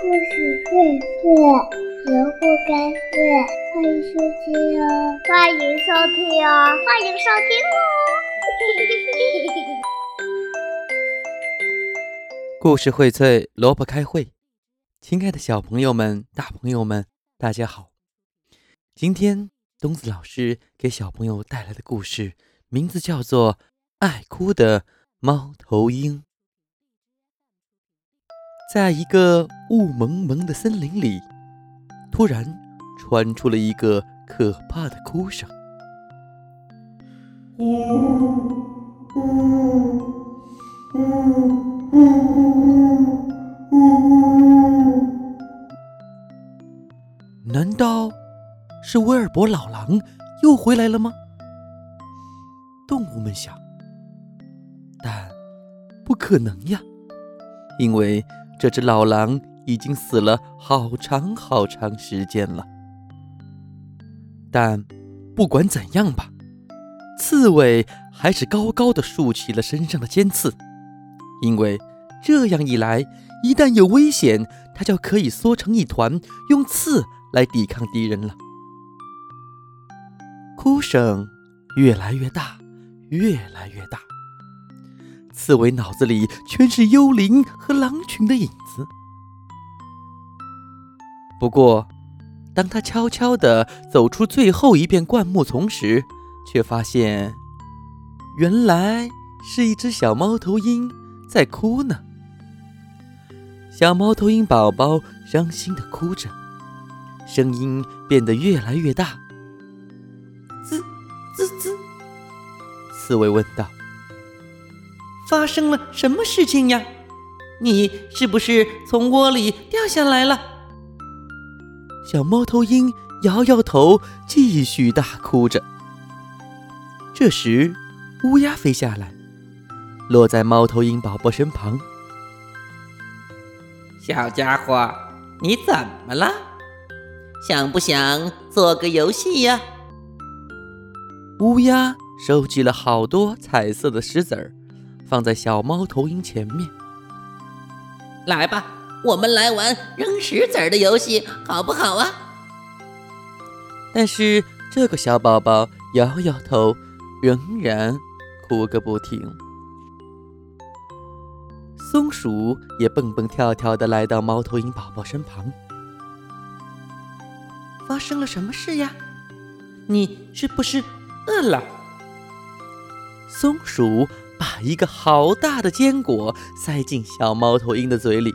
故事荟萃，萝卜开会，欢迎收听哦！欢迎收听哦！欢迎收听哦！故事荟萃，萝卜开会。亲爱的小朋友们、大朋友们，大家好！今天东子老师给小朋友带来的故事，名字叫做《爱哭的猫头鹰》。在一个雾蒙蒙的森林里，突然传出了一个可怕的哭声。呜呜呜呜呜呜呜呜！难道是威尔伯老狼又回来了吗？动物们想，但不可能呀，因为。这只老狼已经死了好长好长时间了，但不管怎样吧，刺猬还是高高的竖起了身上的尖刺，因为这样一来，一旦有危险，它就可以缩成一团，用刺来抵抗敌人了。哭声越来越大，越来越大。刺猬脑子里全是幽灵和狼群的影子。不过，当他悄悄地走出最后一片灌木丛时，却发现，原来是一只小猫头鹰在哭呢。小猫头鹰宝宝伤心地哭着，声音变得越来越大。滋滋滋，刺猬问道。发生了什么事情呀？你是不是从窝里掉下来了？小猫头鹰摇摇头，继续大哭着。这时，乌鸦飞下来，落在猫头鹰宝宝身旁。小家伙，你怎么了？想不想做个游戏呀？乌鸦收集了好多彩色的石子儿。放在小猫头鹰前面，来吧，我们来玩扔石子儿的游戏，好不好啊？但是这个小宝宝摇摇头，仍然哭个不停。松鼠也蹦蹦跳跳的来到猫头鹰宝宝身旁，发生了什么事呀？你是不是饿了？松鼠。把一个好大的坚果塞进小猫头鹰的嘴里，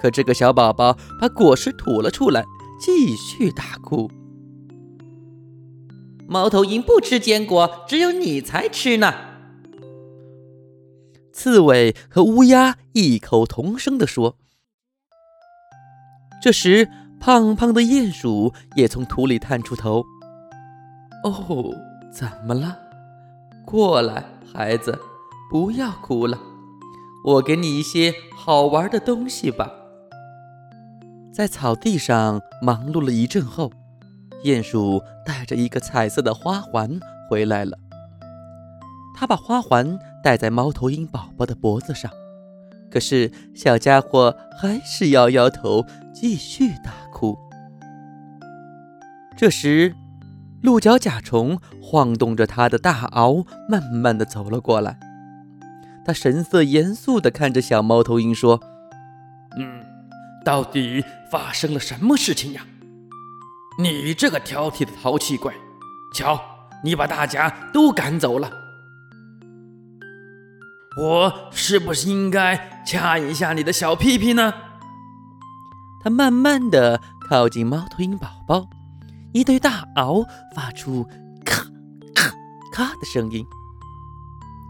可这个小宝宝把果实吐了出来，继续大哭。猫头鹰不吃坚果，只有你才吃呢。刺猬和乌鸦异口同声地说。这时，胖胖的鼹鼠也从土里探出头。哦，怎么了？过来。孩子，不要哭了，我给你一些好玩的东西吧。在草地上忙碌了一阵后，鼹鼠带着一个彩色的花环回来了。他把花环戴在猫头鹰宝宝的脖子上，可是小家伙还是摇摇头，继续大哭。这时，鹿角甲虫晃动着它的大螯，慢慢的走了过来。他神色严肃地看着小猫头鹰说：“嗯，到底发生了什么事情呀？你这个挑剔的淘气怪，瞧，你把大家都赶走了。我是不是应该掐一下你的小屁屁呢？”他慢慢地靠近猫头鹰宝宝。一对大螯发出咔咔咔的声音，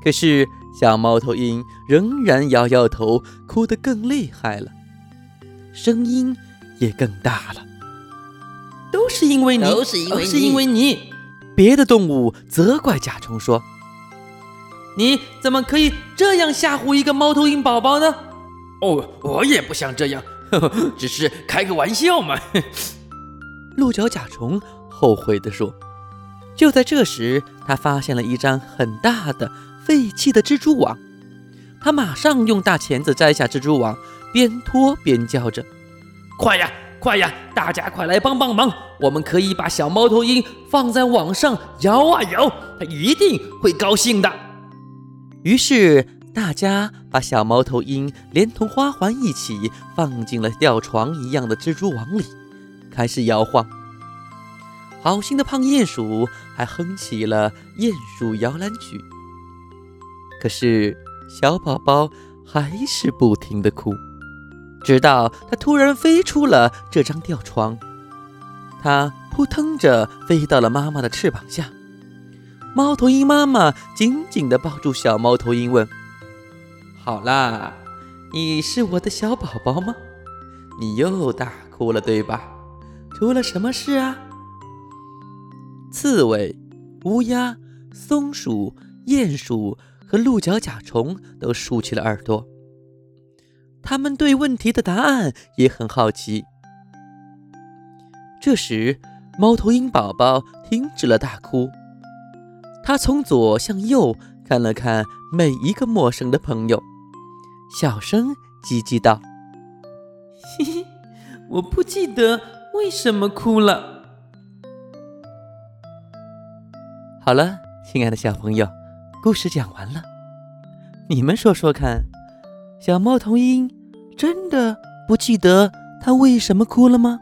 可是小猫头鹰仍然摇摇头，哭得更厉害了，声音也更大了。都是因为你，都是因为你。别的动物责怪甲虫说：“你怎么可以这样吓唬一个猫头鹰宝宝呢？”哦，我也不想这样，呵呵，只是开个玩笑嘛。鹿角甲虫后悔地说：“就在这时，他发现了一张很大的废弃的蜘蛛网，他马上用大钳子摘下蜘蛛网，边拖边叫着：“快呀，快呀！大家快来帮帮忙！我们可以把小猫头鹰放在网上摇啊摇，它一定会高兴的。”于是大家把小猫头鹰连同花环一起放进了吊床一样的蜘蛛网里，开始摇晃。好心的胖鼹鼠还哼起了鼹鼠摇篮曲。可是小宝宝还是不停的哭，直到他突然飞出了这张吊床，他扑腾着飞到了妈妈的翅膀下。猫头鹰妈妈紧紧地抱住小猫头鹰，问：“好啦，你是我的小宝宝吗？你又大哭了，对吧？出了什么事啊？”刺猬、乌鸦、松鼠、鼹鼠。和鹿角甲虫都竖起了耳朵，他们对问题的答案也很好奇。这时，猫头鹰宝宝停止了大哭，他从左向右看了看每一个陌生的朋友，小声叽叽道：“嘿嘿，我不记得为什么哭了。”好了，亲爱的小朋友。故事讲完了，你们说说看，小猫头鹰真的不记得它为什么哭了吗？